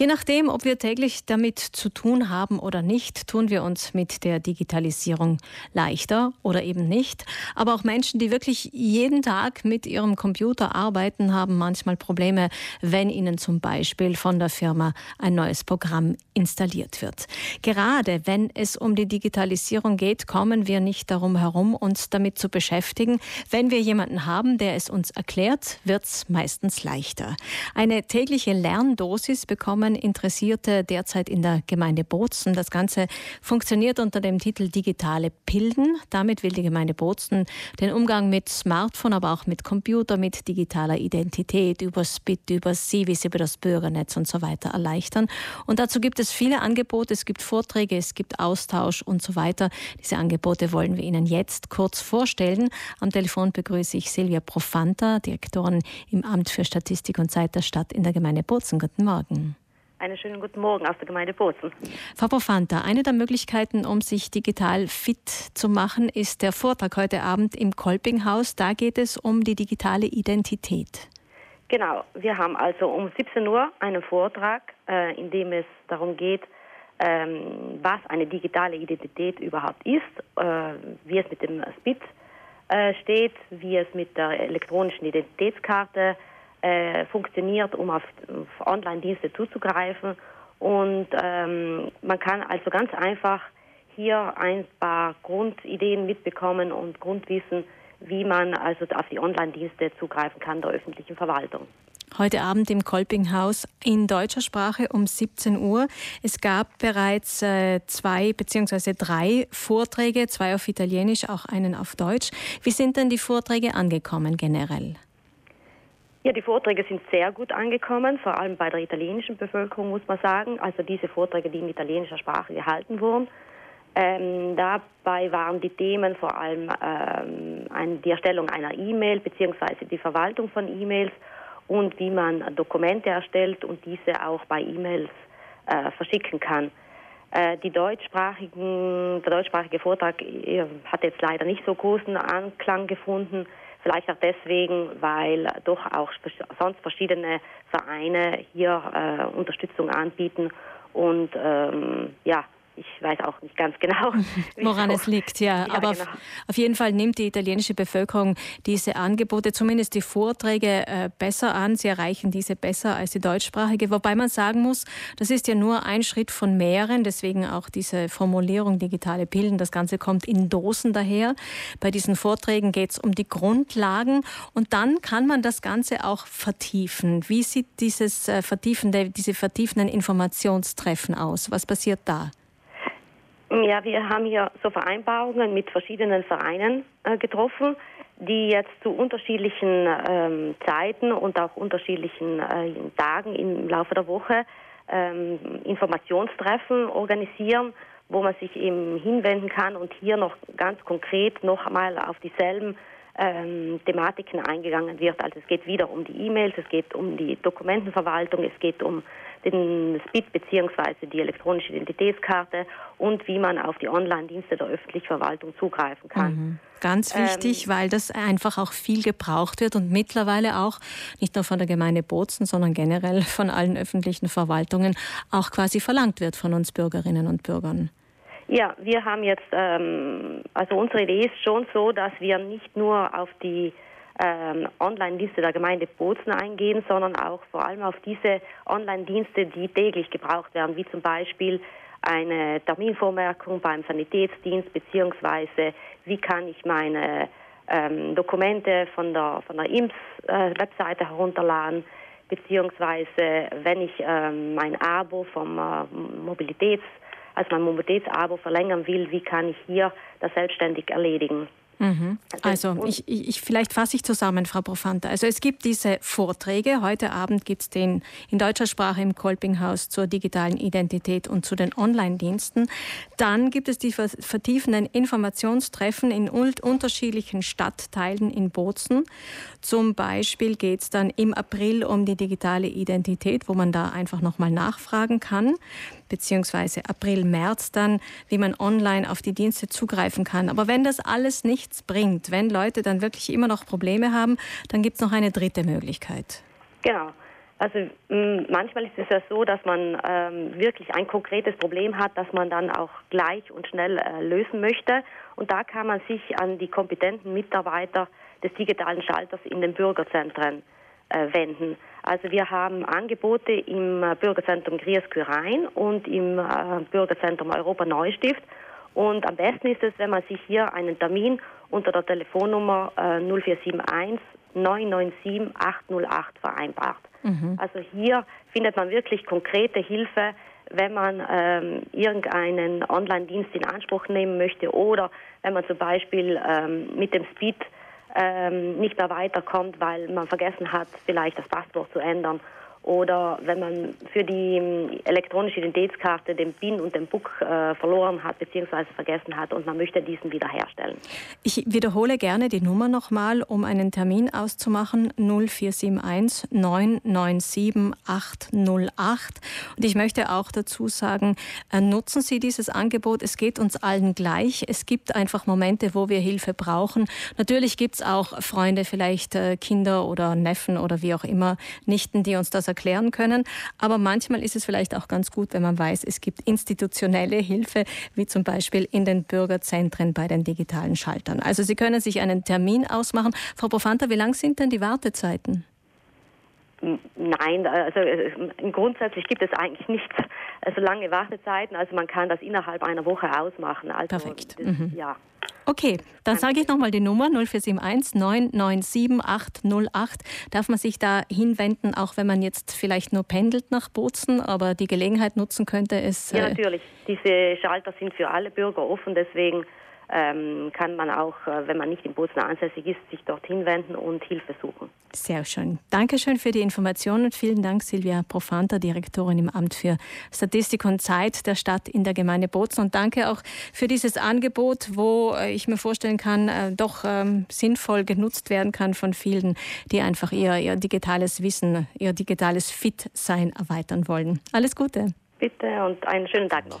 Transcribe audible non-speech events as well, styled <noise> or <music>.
Je nachdem, ob wir täglich damit zu tun haben oder nicht, tun wir uns mit der Digitalisierung leichter oder eben nicht. Aber auch Menschen, die wirklich jeden Tag mit ihrem Computer arbeiten, haben manchmal Probleme, wenn ihnen zum Beispiel von der Firma ein neues Programm installiert wird. Gerade wenn es um die Digitalisierung geht, kommen wir nicht darum herum, uns damit zu beschäftigen. Wenn wir jemanden haben, der es uns erklärt, wird es meistens leichter. Eine tägliche Lerndosis bekommen Millionen Interessierte derzeit in der Gemeinde Bozen. Das Ganze funktioniert unter dem Titel Digitale Pilden. Damit will die Gemeinde Bozen den Umgang mit Smartphone, aber auch mit Computer, mit digitaler Identität, über SPIT, über Civis, über das Bürgernetz und so weiter erleichtern. Und dazu gibt es viele Angebote. Es gibt Vorträge, es gibt Austausch und so weiter. Diese Angebote wollen wir Ihnen jetzt kurz vorstellen. Am Telefon begrüße ich Silvia Profanta, Direktorin im Amt für Statistik und Zeit der Stadt in der Gemeinde Bozen. Guten Morgen. Einen schönen guten Morgen aus der Gemeinde Bozen. Frau Profanta, eine der Möglichkeiten, um sich digital fit zu machen, ist der Vortrag heute Abend im Kolpinghaus. Da geht es um die digitale Identität. Genau, wir haben also um 17 Uhr einen Vortrag, äh, in dem es darum geht, ähm, was eine digitale Identität überhaupt ist, äh, wie es mit dem SPIT äh, steht, wie es mit der elektronischen Identitätskarte äh, funktioniert, um auf, auf Online-Dienste zuzugreifen. Und ähm, man kann also ganz einfach hier ein paar Grundideen mitbekommen und Grundwissen, wie man also auf die Online-Dienste zugreifen kann der öffentlichen Verwaltung. Heute Abend im Kolpinghaus in deutscher Sprache um 17 Uhr. Es gab bereits äh, zwei beziehungsweise drei Vorträge, zwei auf Italienisch, auch einen auf Deutsch. Wie sind denn die Vorträge angekommen generell? Ja, die Vorträge sind sehr gut angekommen, vor allem bei der italienischen Bevölkerung, muss man sagen. Also diese Vorträge, die in italienischer Sprache gehalten wurden. Ähm, dabei waren die Themen vor allem ähm, die Erstellung einer E-Mail beziehungsweise die Verwaltung von E-Mails und wie man Dokumente erstellt und diese auch bei E-Mails äh, verschicken kann. Äh, die deutschsprachigen, der deutschsprachige Vortrag äh, hat jetzt leider nicht so großen Anklang gefunden. Vielleicht auch deswegen, weil doch auch sonst verschiedene Vereine hier äh, Unterstützung anbieten und ähm, ja, ich weiß auch nicht ganz genau, <laughs> woran es liegt. Ja, ja aber genau. auf jeden Fall nimmt die italienische Bevölkerung diese Angebote, zumindest die Vorträge, äh, besser an. Sie erreichen diese besser als die deutschsprachige. Wobei man sagen muss, das ist ja nur ein Schritt von mehreren. Deswegen auch diese Formulierung digitale Pillen. Das Ganze kommt in Dosen daher. Bei diesen Vorträgen geht es um die Grundlagen und dann kann man das Ganze auch vertiefen. Wie sieht dieses äh, vertiefende, diese vertiefenden Informationstreffen aus? Was passiert da? Ja, wir haben hier so Vereinbarungen mit verschiedenen Vereinen äh, getroffen, die jetzt zu unterschiedlichen ähm, Zeiten und auch unterschiedlichen äh, Tagen im Laufe der Woche ähm, Informationstreffen organisieren, wo man sich eben hinwenden kann und hier noch ganz konkret noch einmal auf dieselben ähm, Thematiken eingegangen wird. Also es geht wieder um die E-Mails, es geht um die Dokumentenverwaltung, es geht um den SPIT bzw. die elektronische Identitätskarte und wie man auf die Online-Dienste der öffentlichen Verwaltung zugreifen kann. Mhm. Ganz wichtig, ähm, weil das einfach auch viel gebraucht wird und mittlerweile auch nicht nur von der Gemeinde Bozen, sondern generell von allen öffentlichen Verwaltungen auch quasi verlangt wird von uns Bürgerinnen und Bürgern. Ja, wir haben jetzt, ähm, also unsere Idee ist schon so, dass wir nicht nur auf die ähm, Online-Dienste der Gemeinde Bozen eingehen, sondern auch vor allem auf diese Online-Dienste, die täglich gebraucht werden, wie zum Beispiel eine Terminvormerkung beim Sanitätsdienst, beziehungsweise wie kann ich meine ähm, Dokumente von der, von der IMS-Webseite äh, herunterladen, beziehungsweise wenn ich ähm, mein Abo vom äh, Mobilitäts, also mein Mobilitätsabo verlängern will, wie kann ich hier das selbstständig erledigen. Mhm. Also, also ich, ich, vielleicht fasse ich zusammen, Frau Profanta. Also es gibt diese Vorträge. Heute Abend gibt es den in deutscher Sprache im Kolpinghaus zur digitalen Identität und zu den Online-Diensten. Dann gibt es die vertiefenden Informationstreffen in unterschiedlichen Stadtteilen in Bozen. Zum Beispiel geht es dann im April um die digitale Identität, wo man da einfach nochmal nachfragen kann beziehungsweise April, März dann, wie man online auf die Dienste zugreifen kann. Aber wenn das alles nichts bringt, wenn Leute dann wirklich immer noch Probleme haben, dann gibt es noch eine dritte Möglichkeit. Genau. Also manchmal ist es ja so, dass man ähm, wirklich ein konkretes Problem hat, das man dann auch gleich und schnell äh, lösen möchte. Und da kann man sich an die kompetenten Mitarbeiter des digitalen Schalters in den Bürgerzentren äh, wenden. Also wir haben Angebote im äh, Bürgerzentrum Grieskürein und im äh, Bürgerzentrum Europa Neustift. Und am besten ist es, wenn man sich hier einen Termin unter der Telefonnummer äh, 0471 997 808 vereinbart. Mhm. Also hier findet man wirklich konkrete Hilfe, wenn man ähm, irgendeinen Online-Dienst in Anspruch nehmen möchte oder wenn man zum Beispiel ähm, mit dem Speed ähm, nicht mehr weiterkommt, weil man vergessen hat, vielleicht das Passwort zu ändern oder wenn man für die ähm, elektronische Identitätskarte den PIN und den Book äh, verloren hat bzw. vergessen hat und man möchte diesen wiederherstellen. Ich wiederhole gerne die Nummer nochmal, um einen Termin auszumachen 0471 997 808 und ich möchte auch dazu sagen, äh, nutzen Sie dieses Angebot, es geht uns allen gleich. Es gibt einfach Momente, wo wir Hilfe brauchen. Natürlich gibt es auch Freunde, vielleicht äh, Kinder oder Neffen oder wie auch immer, Nichten, die uns das erklären können. Aber manchmal ist es vielleicht auch ganz gut, wenn man weiß, es gibt institutionelle Hilfe, wie zum Beispiel in den Bürgerzentren bei den digitalen Schaltern. Also Sie können sich einen Termin ausmachen. Frau Profanta, wie lang sind denn die Wartezeiten? Nein, also äh, grundsätzlich gibt es eigentlich nicht so lange Wartezeiten. Also man kann das innerhalb einer Woche ausmachen. Also Perfekt. Das, mhm. Ja. Okay, dann sage ich nochmal die Nummer 0471 997 808. Darf man sich da hinwenden, auch wenn man jetzt vielleicht nur pendelt nach Bozen, aber die Gelegenheit nutzen könnte, es. Ja, äh, natürlich. Diese Schalter sind für alle Bürger offen, deswegen ähm, kann man auch, äh, wenn man nicht in Bozen ansässig ist, sich dorthin wenden und Hilfe suchen. Sehr schön. Dankeschön für die Informationen und vielen Dank, Silvia Profanta, Direktorin im Amt für Statistik und Zeit der Stadt in der Gemeinde Bozen. Und danke auch für dieses Angebot, wo äh, ich mir vorstellen kann, äh, doch ähm, sinnvoll genutzt werden kann von vielen, die einfach ihr, ihr digitales Wissen, ihr digitales Fit-Sein erweitern wollen. Alles Gute. Bitte und einen schönen Tag noch.